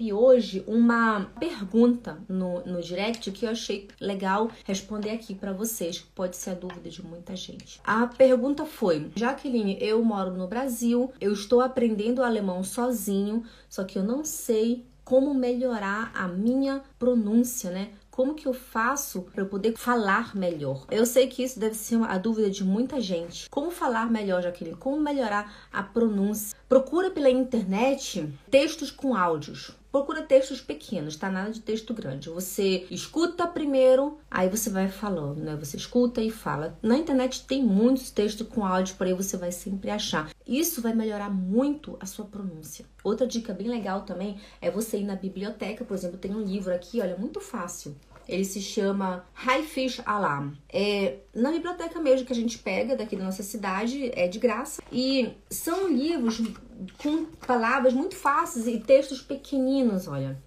recebi hoje uma pergunta no, no direct que eu achei legal responder aqui para vocês, que pode ser a dúvida de muita gente. A pergunta foi: Jaqueline, eu moro no Brasil, eu estou aprendendo alemão sozinho, só que eu não sei como melhorar a minha pronúncia, né? Como que eu faço para eu poder falar melhor? Eu sei que isso deve ser a dúvida de muita gente. Como falar melhor, Jaqueline? Como melhorar a pronúncia? Procura pela internet textos com áudios. Procura textos pequenos, tá? Nada de texto grande. Você escuta primeiro, aí você vai falando, né? Você escuta e fala. Na internet tem muitos textos com áudio, por aí você vai sempre achar. Isso vai melhorar muito a sua pronúncia. Outra dica bem legal também é você ir na biblioteca, por exemplo, tem um livro aqui, olha, muito fácil. Ele se chama High Fish Alarm. É na biblioteca mesmo que a gente pega daqui da nossa cidade, é de graça. E são livros com palavras muito fáceis e textos pequeninos, olha.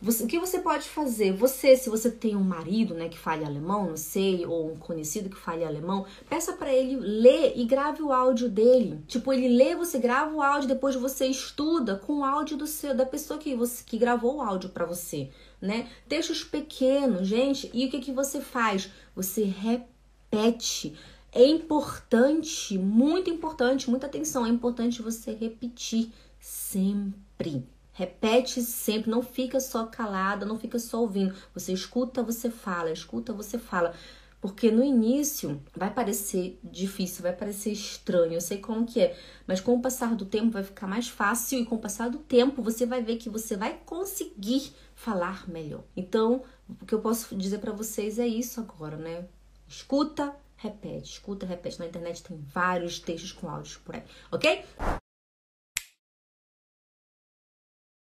Você, o que você pode fazer? Você, se você tem um marido, né, que fale alemão, não sei, ou um conhecido que fale alemão, peça para ele ler e grave o áudio dele. Tipo, ele lê, você grava o áudio, depois você estuda com o áudio do seu da pessoa que você que gravou o áudio para você, né? Textos pequenos, gente. E o que que você faz? Você repete. É importante, muito importante, muita atenção, é importante você repetir sempre. Repete sempre, não fica só calada, não fica só ouvindo. Você escuta, você fala, escuta, você fala. Porque no início vai parecer difícil, vai parecer estranho, eu sei como que é, mas com o passar do tempo vai ficar mais fácil e com o passar do tempo você vai ver que você vai conseguir falar melhor. Então, o que eu posso dizer para vocês é isso agora, né? Escuta, repete, escuta, repete. Na internet tem vários textos com áudios por aí, ok?